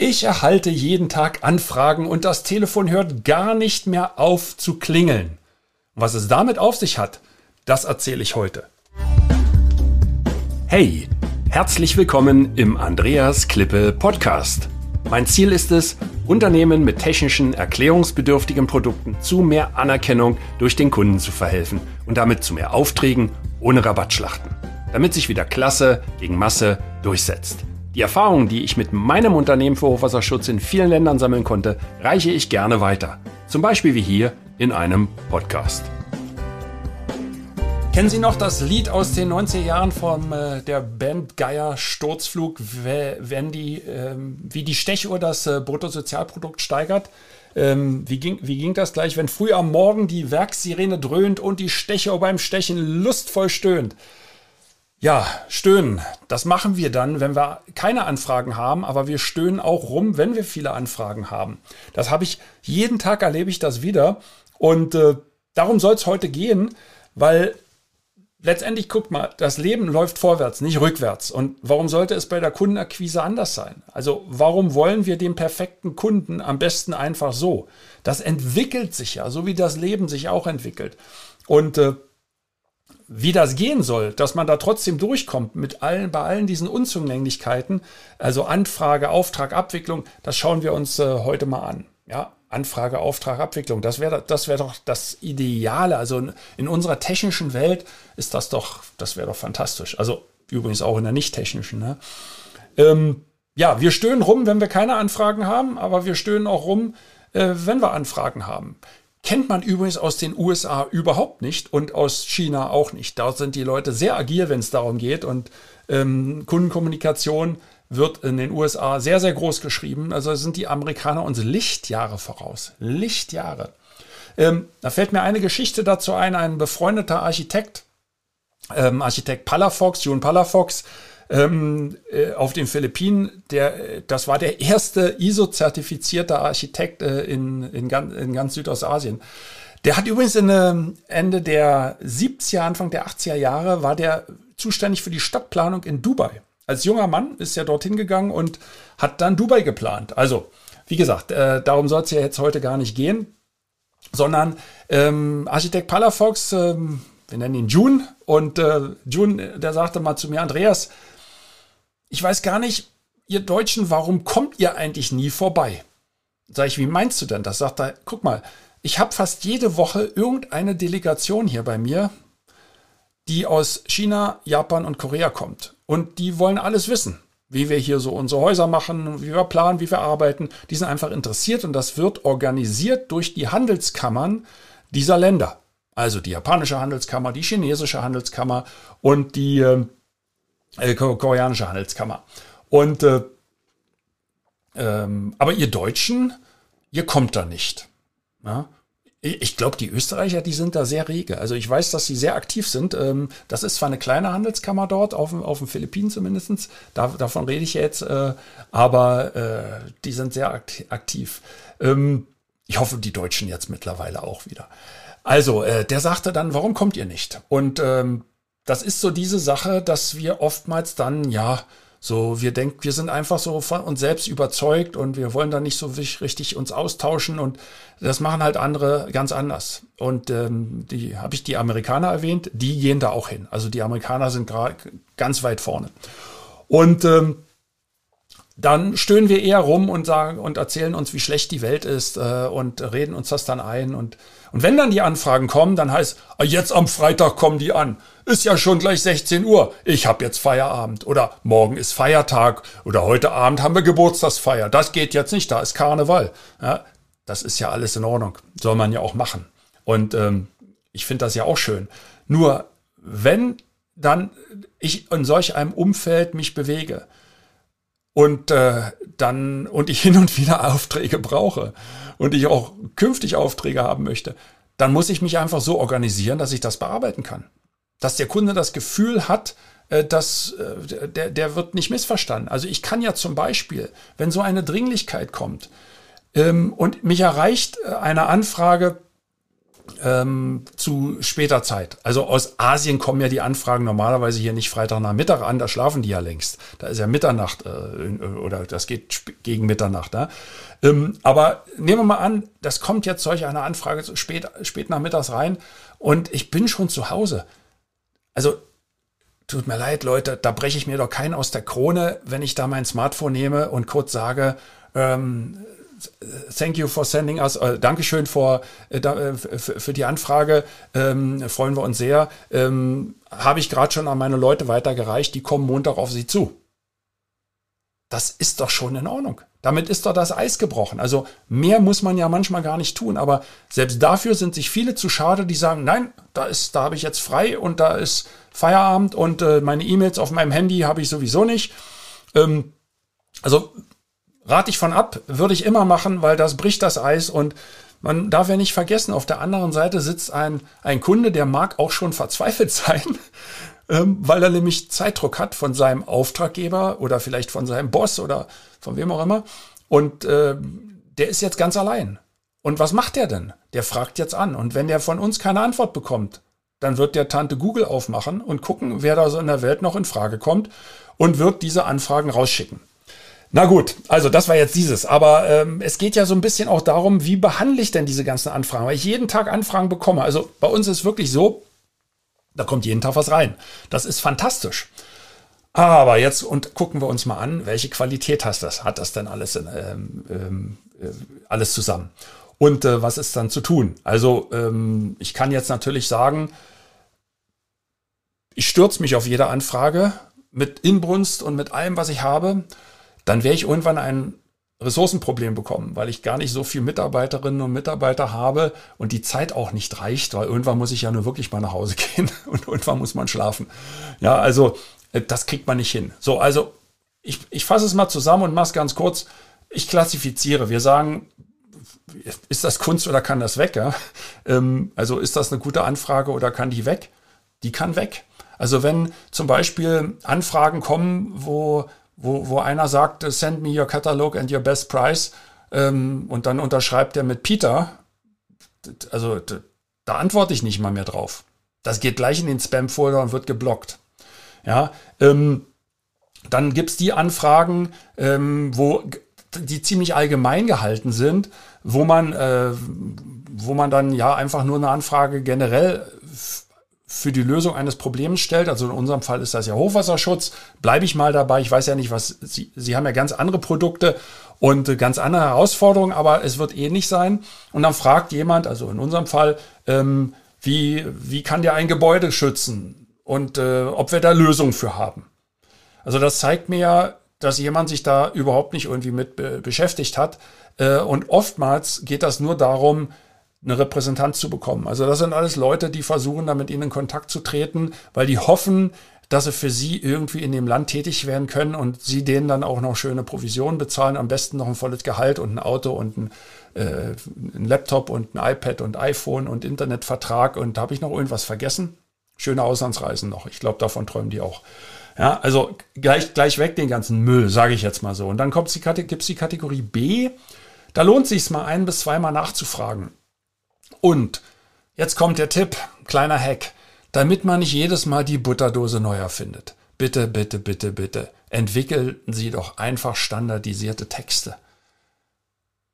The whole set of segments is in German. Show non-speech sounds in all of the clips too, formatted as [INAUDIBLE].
Ich erhalte jeden Tag Anfragen und das Telefon hört gar nicht mehr auf zu klingeln. Was es damit auf sich hat, das erzähle ich heute. Hey, herzlich willkommen im Andreas Klippe Podcast. Mein Ziel ist es, Unternehmen mit technischen, erklärungsbedürftigen Produkten zu mehr Anerkennung durch den Kunden zu verhelfen und damit zu mehr Aufträgen ohne Rabattschlachten, damit sich wieder Klasse gegen Masse durchsetzt. Die Erfahrungen, die ich mit meinem Unternehmen für Hochwasserschutz in vielen Ländern sammeln konnte, reiche ich gerne weiter. Zum Beispiel wie hier in einem Podcast. Kennen Sie noch das Lied aus den 90er Jahren von äh, der Band Geier Sturzflug, wenn die, ähm, wie die Stechuhr das äh, Bruttosozialprodukt steigert? Ähm, wie, ging, wie ging das gleich, wenn früh am Morgen die Werkssirene dröhnt und die Stechuhr beim Stechen lustvoll stöhnt? Ja, stöhnen. Das machen wir dann, wenn wir keine Anfragen haben, aber wir stöhnen auch rum, wenn wir viele Anfragen haben. Das habe ich, jeden Tag erlebe ich das wieder. Und äh, darum soll es heute gehen, weil letztendlich, guckt mal, das Leben läuft vorwärts, nicht rückwärts. Und warum sollte es bei der Kundenakquise anders sein? Also warum wollen wir den perfekten Kunden am besten einfach so? Das entwickelt sich ja, so wie das Leben sich auch entwickelt. Und äh, wie das gehen soll, dass man da trotzdem durchkommt mit allen, bei allen diesen Unzulänglichkeiten, also Anfrage, Auftrag, Abwicklung, das schauen wir uns äh, heute mal an. Ja, Anfrage, Auftrag, Abwicklung, das wäre das wäre doch das Ideale. Also in, in unserer technischen Welt ist das doch, das wäre doch fantastisch. Also übrigens auch in der nicht technischen. Ne? Ähm, ja, wir stöhnen rum, wenn wir keine Anfragen haben, aber wir stöhnen auch rum, äh, wenn wir Anfragen haben. Kennt man übrigens aus den USA überhaupt nicht und aus China auch nicht. Dort sind die Leute sehr agil, wenn es darum geht. Und ähm, Kundenkommunikation wird in den USA sehr, sehr groß geschrieben. Also sind die Amerikaner uns Lichtjahre voraus. Lichtjahre. Ähm, da fällt mir eine Geschichte dazu ein. Ein befreundeter Architekt, ähm, Architekt Palafox, June Palafox, ähm, äh, auf den Philippinen. Der, das war der erste ISO-zertifizierte Architekt äh, in, in, ganz, in ganz Südostasien. Der hat übrigens in, äh, Ende der 70er, Anfang der 80er Jahre, war der zuständig für die Stadtplanung in Dubai. Als junger Mann ist er dorthin gegangen und hat dann Dubai geplant. Also, wie gesagt, äh, darum soll es ja jetzt heute gar nicht gehen, sondern ähm, Architekt Palafox, ähm, wir nennen ihn June, und äh, June, der sagte mal zu mir, Andreas, ich weiß gar nicht, ihr Deutschen, warum kommt ihr eigentlich nie vorbei? Sag ich, wie meinst du denn das? Sagt er, guck mal, ich habe fast jede Woche irgendeine Delegation hier bei mir, die aus China, Japan und Korea kommt. Und die wollen alles wissen, wie wir hier so unsere Häuser machen, wie wir planen, wie wir arbeiten. Die sind einfach interessiert und das wird organisiert durch die Handelskammern dieser Länder. Also die japanische Handelskammer, die chinesische Handelskammer und die äh, koreanische Handelskammer. Und äh, ähm, aber ihr Deutschen, ihr kommt da nicht. Ja? Ich glaube, die Österreicher, die sind da sehr rege. Also ich weiß, dass sie sehr aktiv sind. Ähm, das ist zwar eine kleine Handelskammer dort, auf, auf den Philippinen zumindest. Da, davon rede ich jetzt. Äh, aber äh, die sind sehr aktiv. Ähm, ich hoffe, die Deutschen jetzt mittlerweile auch wieder. Also, äh, der sagte dann, warum kommt ihr nicht? Und ähm, das ist so diese Sache, dass wir oftmals dann, ja, so, wir denken, wir sind einfach so von uns selbst überzeugt und wir wollen dann nicht so richtig uns austauschen und das machen halt andere ganz anders. Und ähm, die habe ich die Amerikaner erwähnt, die gehen da auch hin. Also die Amerikaner sind gerade ganz weit vorne. Und ähm, dann stöhnen wir eher rum und sagen und erzählen uns, wie schlecht die Welt ist äh, und reden uns das dann ein. Und, und wenn dann die Anfragen kommen, dann heißt, ah, jetzt am Freitag kommen die an. Ist ja schon gleich 16 Uhr. Ich habe jetzt Feierabend. Oder morgen ist Feiertag. Oder heute Abend haben wir Geburtstagsfeier. Das geht jetzt nicht, da ist Karneval. Ja, das ist ja alles in Ordnung. Soll man ja auch machen. Und ähm, ich finde das ja auch schön. Nur wenn dann ich in solch einem Umfeld mich bewege, und äh, dann und ich hin und wieder Aufträge brauche und ich auch künftig Aufträge haben möchte, dann muss ich mich einfach so organisieren, dass ich das bearbeiten kann. Dass der Kunde das Gefühl hat, äh, dass äh, der, der wird nicht missverstanden. Also ich kann ja zum Beispiel, wenn so eine Dringlichkeit kommt ähm, und mich erreicht äh, eine Anfrage, ähm, zu später Zeit. Also aus Asien kommen ja die Anfragen normalerweise hier nicht Freitag nach Mittag an, da schlafen die ja längst. Da ist ja Mitternacht äh, oder das geht gegen Mitternacht. Ne? Ähm, aber nehmen wir mal an, das kommt jetzt solch eine Anfrage so spät, spät nachmittags rein und ich bin schon zu Hause. Also tut mir leid, Leute, da breche ich mir doch keinen aus der Krone, wenn ich da mein Smartphone nehme und kurz sage, ähm, thank you for sending us, äh, Dankeschön for, äh, äh für die Anfrage, ähm, freuen wir uns sehr. Ähm, Habe ich gerade schon an meine Leute weitergereicht, die kommen Montag auf Sie zu. Das ist doch schon in Ordnung. Damit ist doch das Eis gebrochen. Also mehr muss man ja manchmal gar nicht tun, aber selbst dafür sind sich viele zu schade, die sagen, nein, da ist, da habe ich jetzt frei und da ist Feierabend und äh, meine E-Mails auf meinem Handy habe ich sowieso nicht. Ähm, also rate ich von ab, würde ich immer machen, weil das bricht das Eis und man darf ja nicht vergessen, auf der anderen Seite sitzt ein, ein Kunde, der mag auch schon verzweifelt [LAUGHS] sein, ähm, weil er nämlich Zeitdruck hat von seinem Auftraggeber oder vielleicht von seinem Boss oder von wem auch immer. Und äh, der ist jetzt ganz allein. Und was macht der denn? Der fragt jetzt an. Und wenn der von uns keine Antwort bekommt, dann wird der Tante Google aufmachen und gucken, wer da so in der Welt noch in Frage kommt und wird diese Anfragen rausschicken. Na gut, also das war jetzt dieses. Aber ähm, es geht ja so ein bisschen auch darum, wie behandle ich denn diese ganzen Anfragen? Weil ich jeden Tag Anfragen bekomme. Also bei uns ist wirklich so, da kommt jeden Tag was rein. Das ist fantastisch. Aber jetzt und gucken wir uns mal an, welche Qualität hat das? Hat das denn alles, in, ähm, ähm, äh, alles zusammen? Und äh, was ist dann zu tun? Also ähm, ich kann jetzt natürlich sagen, ich stürze mich auf jede Anfrage mit Inbrunst und mit allem, was ich habe dann werde ich irgendwann ein Ressourcenproblem bekommen, weil ich gar nicht so viel Mitarbeiterinnen und Mitarbeiter habe und die Zeit auch nicht reicht, weil irgendwann muss ich ja nur wirklich mal nach Hause [LAUGHS] gehen und irgendwann muss man schlafen. Ja, also äh, das kriegt man nicht hin. So, also ich, ich fasse es mal zusammen und mache es ganz kurz. Ich klassifiziere. Wir sagen, ist das Kunst oder kann das weg? Ja? Ähm, also ist das eine gute Anfrage oder kann die weg? Die kann weg. Also wenn zum Beispiel Anfragen kommen, wo wo, wo einer sagt, send me your catalog and your best price ähm, und dann unterschreibt er mit Peter, also da antworte ich nicht mal mehr drauf. Das geht gleich in den Spam-Folder und wird geblockt. Ja, ähm, dann gibt's die Anfragen, ähm, wo die ziemlich allgemein gehalten sind, wo man, äh, wo man dann ja einfach nur eine Anfrage generell für die Lösung eines Problems stellt, also in unserem Fall ist das ja Hochwasserschutz, bleibe ich mal dabei. Ich weiß ja nicht, was Sie, Sie haben ja ganz andere Produkte und ganz andere Herausforderungen, aber es wird ähnlich sein. Und dann fragt jemand, also in unserem Fall, ähm, wie, wie kann der ein Gebäude schützen und äh, ob wir da Lösungen für haben. Also das zeigt mir ja, dass jemand sich da überhaupt nicht irgendwie mit be beschäftigt hat. Äh, und oftmals geht das nur darum, eine Repräsentanz zu bekommen. Also das sind alles Leute, die versuchen, da mit ihnen in Kontakt zu treten, weil die hoffen, dass sie für sie irgendwie in dem Land tätig werden können und sie denen dann auch noch schöne Provisionen bezahlen, am besten noch ein volles Gehalt und ein Auto und ein, äh, ein Laptop und ein iPad und iPhone und Internetvertrag und habe ich noch irgendwas vergessen. Schöne Auslandsreisen noch. Ich glaube, davon träumen die auch. Ja, also gleich, gleich weg den ganzen Müll, sage ich jetzt mal so. Und dann gibt es die Kategorie B. Da lohnt sich mal ein bis zweimal nachzufragen. Und jetzt kommt der Tipp, kleiner Hack, damit man nicht jedes Mal die Butterdose neu erfindet. Bitte, bitte, bitte, bitte, entwickeln Sie doch einfach standardisierte Texte.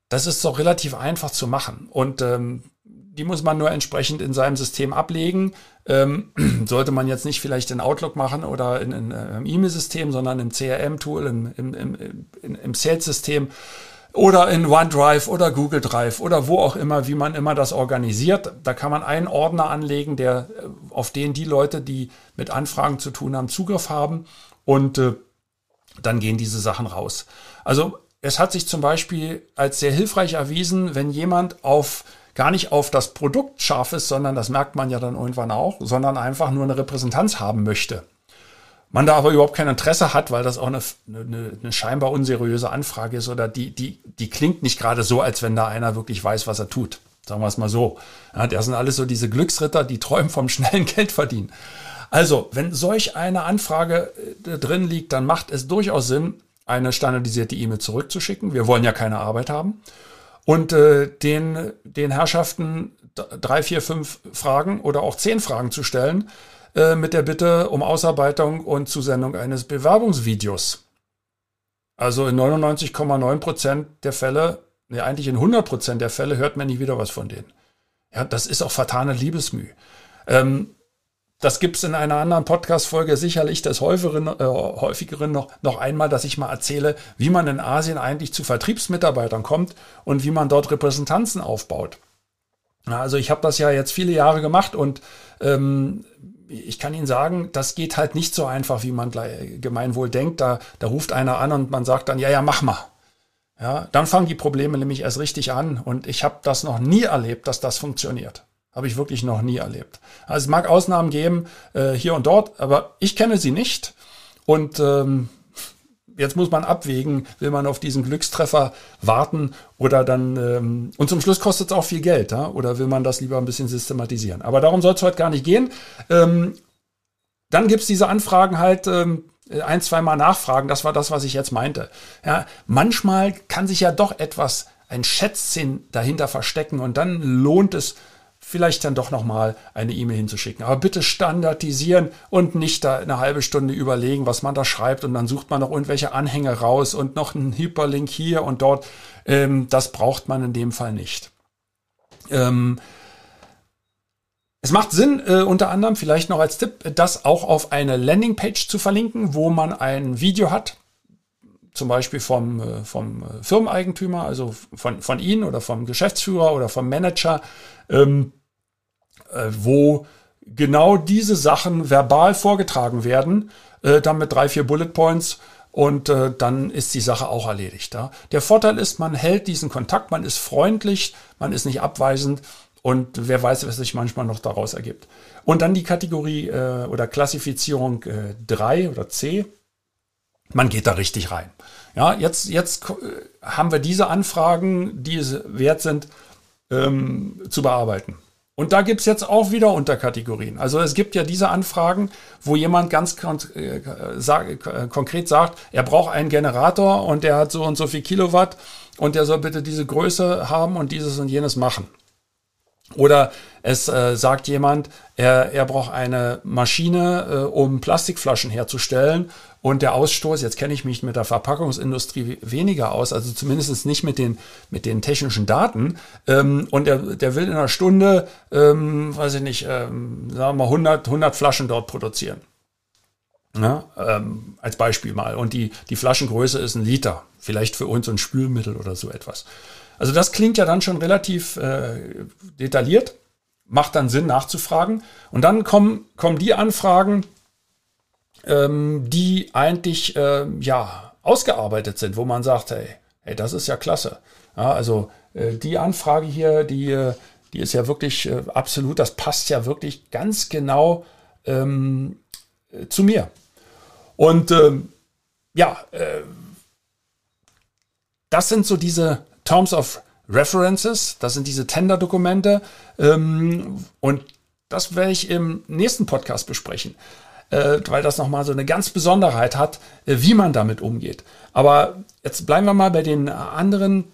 Das ist doch relativ einfach zu machen und ähm, die muss man nur entsprechend in seinem System ablegen. Ähm, [CLEARS THROAT] sollte man jetzt nicht vielleicht in Outlook machen oder in, in, in im E-Mail-System, sondern im CRM-Tool, im, im, im, im Sales-System oder in OneDrive oder Google Drive oder wo auch immer, wie man immer das organisiert. Da kann man einen Ordner anlegen, der, äh, auf den die Leute, die mit Anfragen zu tun haben, Zugriff haben und äh, dann gehen diese Sachen raus. Also es hat sich zum Beispiel als sehr hilfreich erwiesen, wenn jemand auf gar nicht auf das Produkt scharf ist, sondern das merkt man ja dann irgendwann auch, sondern einfach nur eine Repräsentanz haben möchte man da aber überhaupt kein Interesse hat, weil das auch eine, eine, eine scheinbar unseriöse Anfrage ist oder die, die, die klingt nicht gerade so, als wenn da einer wirklich weiß, was er tut. Sagen wir es mal so. Ja, das sind alles so diese Glücksritter, die träumen vom schnellen [LAUGHS] Geld verdienen. Also, wenn solch eine Anfrage äh, drin liegt, dann macht es durchaus Sinn, eine standardisierte E-Mail zurückzuschicken. Wir wollen ja keine Arbeit haben. und äh, den, den Herrschaften drei, vier, fünf Fragen oder auch zehn Fragen zu stellen äh, mit der Bitte um Ausarbeitung und Zusendung eines Bewerbungsvideos. Also in 99,9 Prozent der Fälle, nee, eigentlich in 100 Prozent der Fälle hört man nie wieder was von denen. Ja, das ist auch vertane Liebesmüh. Ähm, das gibt es in einer anderen Podcast-Folge sicherlich des häufigeren, äh, häufigeren noch, noch einmal, dass ich mal erzähle, wie man in Asien eigentlich zu Vertriebsmitarbeitern kommt und wie man dort Repräsentanzen aufbaut. Also ich habe das ja jetzt viele Jahre gemacht und ähm, ich kann Ihnen sagen, das geht halt nicht so einfach, wie man gemeinwohl denkt. Da, da ruft einer an und man sagt dann, ja, ja, mach mal. Ja, dann fangen die Probleme nämlich erst richtig an und ich habe das noch nie erlebt, dass das funktioniert. Habe ich wirklich noch nie erlebt. Also es mag Ausnahmen geben, äh, hier und dort, aber ich kenne sie nicht. Und ähm, jetzt muss man abwägen, will man auf diesen Glückstreffer warten oder dann, ähm, und zum Schluss kostet es auch viel Geld, ja? oder will man das lieber ein bisschen systematisieren? Aber darum soll es heute gar nicht gehen. Ähm, dann gibt's diese Anfragen halt, ähm, ein, zweimal nachfragen, das war das, was ich jetzt meinte. Ja, manchmal kann sich ja doch etwas, ein Schätzchen dahinter verstecken und dann lohnt es, vielleicht dann doch nochmal eine E-Mail hinzuschicken. Aber bitte standardisieren und nicht da eine halbe Stunde überlegen, was man da schreibt und dann sucht man noch irgendwelche Anhänge raus und noch einen Hyperlink hier und dort. Ähm, das braucht man in dem Fall nicht. Ähm, es macht Sinn, äh, unter anderem vielleicht noch als Tipp, das auch auf eine Landingpage zu verlinken, wo man ein Video hat, zum Beispiel vom, äh, vom Firmeneigentümer, also von, von Ihnen oder vom Geschäftsführer oder vom Manager, ähm, äh, wo genau diese Sachen verbal vorgetragen werden, äh, dann mit drei, vier Bullet Points und äh, dann ist die Sache auch erledigt. Ja? Der Vorteil ist, man hält diesen Kontakt, man ist freundlich, man ist nicht abweisend und wer weiß, was sich manchmal noch daraus ergibt. Und dann die Kategorie äh, oder Klassifizierung äh, 3 oder C. Man geht da richtig rein. Ja, jetzt, jetzt haben wir diese Anfragen, die es wert sind, ähm, zu bearbeiten. Und da gibt's jetzt auch wieder Unterkategorien. Also es gibt ja diese Anfragen, wo jemand ganz kon äh, sag, äh, konkret sagt, er braucht einen Generator und der hat so und so viel Kilowatt und der soll bitte diese Größe haben und dieses und jenes machen. Oder es äh, sagt jemand, er, er braucht eine Maschine, äh, um Plastikflaschen herzustellen und der Ausstoß, jetzt kenne ich mich mit der Verpackungsindustrie weniger aus, also zumindest nicht mit den, mit den technischen Daten. Ähm, und der, der will in einer Stunde, ähm, weiß ich nicht, ähm, sagen wir mal 100, 100 Flaschen dort produzieren. Ja, ähm, als Beispiel mal. Und die, die Flaschengröße ist ein Liter. Vielleicht für uns ein Spülmittel oder so etwas. Also das klingt ja dann schon relativ äh, detailliert. Macht dann Sinn nachzufragen. Und dann kommen, kommen die Anfragen, ähm, die eigentlich äh, ja ausgearbeitet sind, wo man sagt, hey, hey, das ist ja klasse. Ja, also äh, die Anfrage hier, die, äh, die ist ja wirklich äh, absolut, das passt ja wirklich ganz genau ähm, äh, zu mir. Und ähm, ja, äh, das sind so diese Terms of References, das sind diese Tender-Dokumente ähm, und das werde ich im nächsten Podcast besprechen äh, weil das nochmal so eine ganz Besonderheit hat, äh, wie man damit umgeht. Aber jetzt bleiben wir mal bei den anderen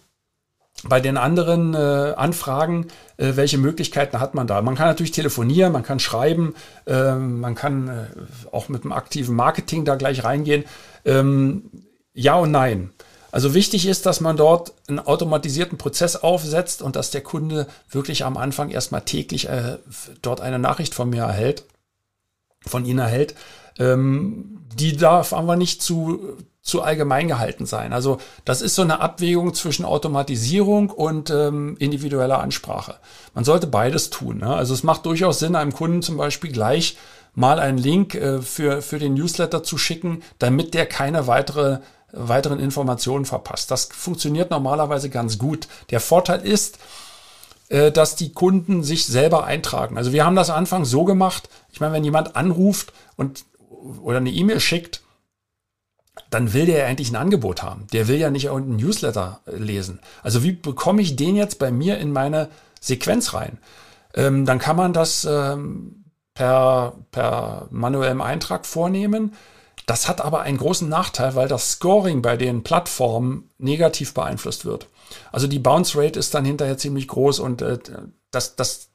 bei den anderen äh, Anfragen, äh, welche Möglichkeiten hat man da? Man kann natürlich telefonieren, man kann schreiben, äh, man kann äh, auch mit dem aktiven Marketing da gleich reingehen. Ähm, ja und nein. Also wichtig ist, dass man dort einen automatisierten Prozess aufsetzt und dass der Kunde wirklich am Anfang erstmal täglich äh, dort eine Nachricht von mir erhält von ihnen erhält, ähm, die darf aber nicht zu, zu allgemein gehalten sein. Also das ist so eine Abwägung zwischen Automatisierung und ähm, individueller Ansprache. Man sollte beides tun. Ne? Also es macht durchaus Sinn, einem Kunden zum Beispiel gleich mal einen Link äh, für, für den Newsletter zu schicken, damit der keine weitere weiteren Informationen verpasst. Das funktioniert normalerweise ganz gut. Der Vorteil ist, äh, dass die Kunden sich selber eintragen. Also wir haben das Anfang so gemacht, ich meine, wenn jemand anruft und oder eine E-Mail schickt, dann will der ja eigentlich ein Angebot haben. Der will ja nicht irgendein Newsletter äh, lesen. Also wie bekomme ich den jetzt bei mir in meine Sequenz rein? Ähm, dann kann man das ähm, per, per manuellem Eintrag vornehmen. Das hat aber einen großen Nachteil, weil das Scoring bei den Plattformen negativ beeinflusst wird. Also die Bounce Rate ist dann hinterher ziemlich groß und äh, das, das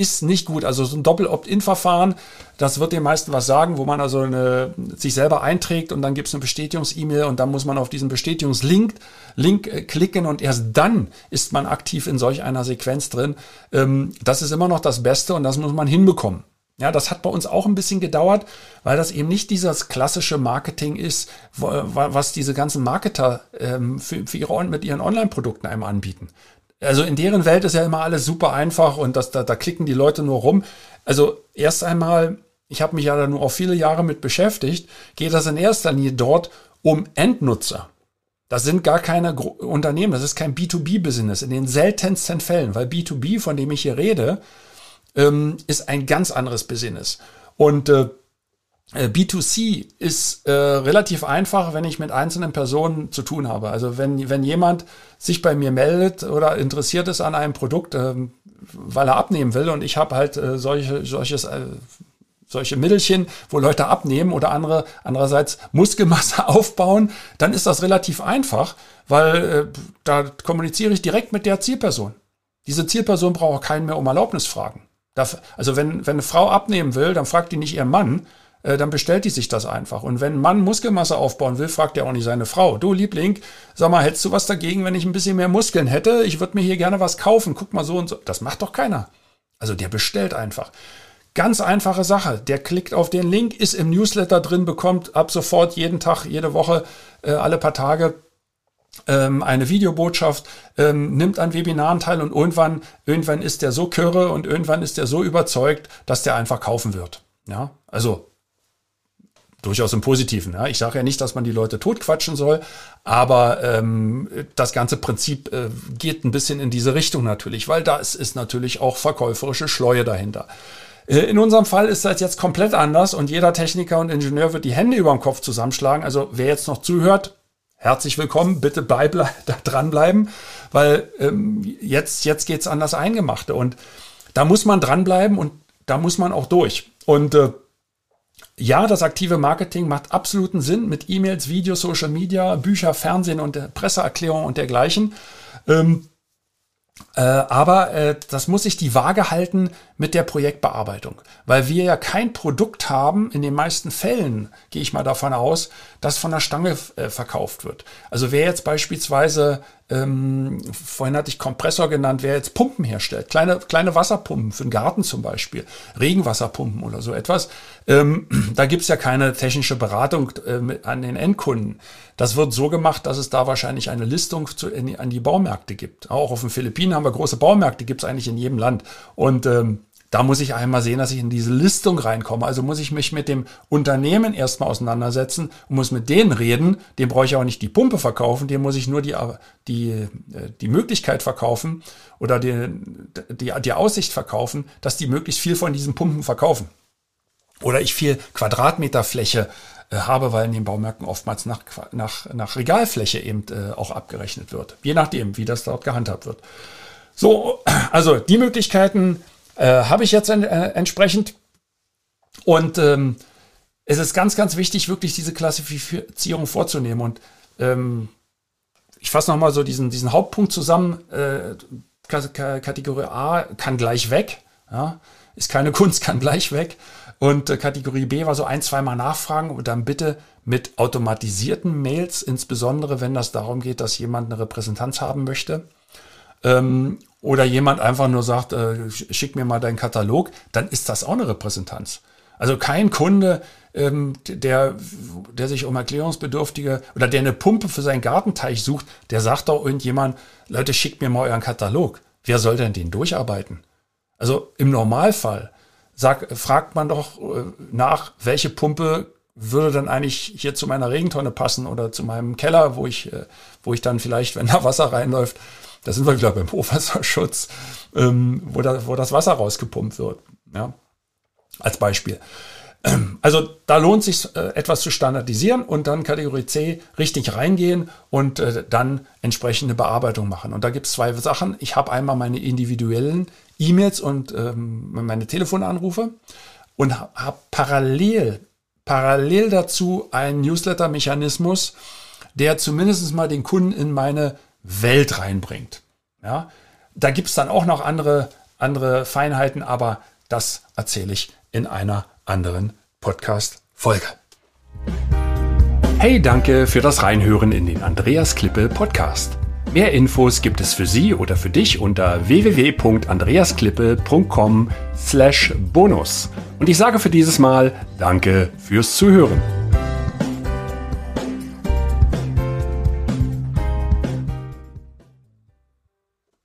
ist nicht gut. Also so ein Doppel-Opt-in-Verfahren, das wird den meisten was sagen, wo man also eine, sich selber einträgt und dann gibt es eine Bestätigungs-E-Mail und dann muss man auf diesen Bestätigungslink Link, äh, klicken und erst dann ist man aktiv in solch einer Sequenz drin. Ähm, das ist immer noch das Beste und das muss man hinbekommen. Ja, das hat bei uns auch ein bisschen gedauert, weil das eben nicht dieses klassische Marketing ist, was diese ganzen Marketer ähm, für, für ihre, mit ihren Online-Produkten einem anbieten. Also in deren Welt ist ja immer alles super einfach und das, da, da klicken die Leute nur rum. Also erst einmal, ich habe mich ja da nur auch viele Jahre mit beschäftigt, geht das in erster Linie dort um Endnutzer. Das sind gar keine Unternehmen, das ist kein B2B-Business in den seltensten Fällen, weil B2B, von dem ich hier rede, ähm, ist ein ganz anderes Business. Und äh B2C ist äh, relativ einfach, wenn ich mit einzelnen Personen zu tun habe. Also wenn, wenn jemand sich bei mir meldet oder interessiert ist an einem Produkt, äh, weil er abnehmen will und ich habe halt äh, solche, solches, äh, solche Mittelchen, wo Leute abnehmen oder andere andererseits Muskelmasse [LAUGHS] aufbauen, dann ist das relativ einfach, weil äh, da kommuniziere ich direkt mit der Zielperson. Diese Zielperson braucht keinen mehr um Erlaubnis fragen. Also wenn, wenn eine Frau abnehmen will, dann fragt die nicht ihren Mann, äh, dann bestellt die sich das einfach. Und wenn ein Mann Muskelmasse aufbauen will, fragt er auch nicht seine Frau. Du Liebling, sag mal, hättest du was dagegen, wenn ich ein bisschen mehr Muskeln hätte? Ich würde mir hier gerne was kaufen. Guck mal so und so. Das macht doch keiner. Also der bestellt einfach. Ganz einfache Sache. Der klickt auf den Link, ist im Newsletter drin, bekommt ab sofort jeden Tag, jede Woche, äh, alle paar Tage ähm, eine Videobotschaft, ähm, nimmt an Webinaren teil und irgendwann, irgendwann ist der so kürre und irgendwann ist der so überzeugt, dass der einfach kaufen wird. Ja, also durchaus im Positiven. Ja. Ich sage ja nicht, dass man die Leute totquatschen soll, aber ähm, das ganze Prinzip äh, geht ein bisschen in diese Richtung natürlich, weil da ist, natürlich auch verkäuferische Schleue dahinter. Äh, in unserem Fall ist das jetzt komplett anders und jeder Techniker und Ingenieur wird die Hände über dem Kopf zusammenschlagen. Also wer jetzt noch zuhört, herzlich willkommen, bitte bei, [LAUGHS] da dranbleiben, weil ähm, jetzt, jetzt geht's an das Eingemachte und da muss man dranbleiben und da muss man auch durch. Und äh, ja, das aktive Marketing macht absoluten Sinn mit E-Mails, Videos, Social Media, Bücher, Fernsehen und Presseerklärungen und dergleichen. Ähm, äh, aber äh, das muss sich die Waage halten mit der Projektbearbeitung, weil wir ja kein Produkt haben, in den meisten Fällen gehe ich mal davon aus, das von der Stange äh, verkauft wird. Also wer jetzt beispielsweise ähm, vorhin hatte ich Kompressor genannt, wer jetzt Pumpen herstellt, kleine, kleine Wasserpumpen für den Garten zum Beispiel, Regenwasserpumpen oder so etwas, ähm, [CLEARS THROAT] da gibt's ja keine technische Beratung äh, an den Endkunden. Das wird so gemacht, dass es da wahrscheinlich eine Listung zu, in, an die Baumärkte gibt. Auch auf den Philippinen haben wir große Baumärkte, gibt's eigentlich in jedem Land. Und ähm, da muss ich einmal sehen, dass ich in diese Listung reinkomme. Also muss ich mich mit dem Unternehmen erstmal auseinandersetzen und muss mit denen reden. Dem brauche ich auch nicht die Pumpe verkaufen, dem muss ich nur die, die, äh, die Möglichkeit verkaufen oder die, die, die Aussicht verkaufen, dass die möglichst viel von diesen Pumpen verkaufen. Oder ich viel Quadratmeter Fläche äh, habe, weil in den Baumärkten oftmals nach, nach, nach Regalfläche eben äh, auch abgerechnet wird. Je nachdem, wie das dort gehandhabt wird. So, also die Möglichkeiten äh, Habe ich jetzt äh, entsprechend. Und ähm, es ist ganz, ganz wichtig, wirklich diese Klassifizierung vorzunehmen. Und ähm, ich fasse nochmal so diesen, diesen Hauptpunkt zusammen. Äh, Kategorie A kann gleich weg. Ja, ist keine [LAUGHS] Kunst, kann gleich weg. Und äh, Kategorie B war so ein, zweimal nachfragen und dann bitte mit automatisierten Mails, insbesondere wenn das darum geht, dass jemand eine Repräsentanz haben möchte. Ähm, oder jemand einfach nur sagt, äh, schick mir mal deinen Katalog, dann ist das auch eine Repräsentanz. Also kein Kunde, ähm, der, der sich um Erklärungsbedürftige oder der eine Pumpe für seinen Gartenteich sucht, der sagt doch irgendjemand, Leute, schickt mir mal euren Katalog. Wer soll denn den durcharbeiten? Also im Normalfall sag, fragt man doch äh, nach, welche Pumpe würde dann eigentlich hier zu meiner Regentonne passen oder zu meinem Keller, wo ich, äh, wo ich dann vielleicht, wenn da Wasser reinläuft, da sind wir wieder beim Hochwasserschutz, ähm, wo, da, wo das Wasser rausgepumpt wird. Ja? Als Beispiel. Also da lohnt sich äh, etwas zu standardisieren und dann Kategorie C richtig reingehen und äh, dann entsprechende Bearbeitung machen. Und da gibt es zwei Sachen. Ich habe einmal meine individuellen E-Mails und ähm, meine Telefonanrufe und habe parallel parallel dazu einen Newsletter-Mechanismus, der zumindest mal den Kunden in meine Welt reinbringt. Ja, da gibt es dann auch noch andere, andere Feinheiten, aber das erzähle ich in einer anderen Podcast-Folge. Hey, danke für das Reinhören in den Andreas Klippe Podcast. Mehr Infos gibt es für Sie oder für dich unter www.andreasklippe.com/bonus. Und ich sage für dieses Mal Danke fürs Zuhören.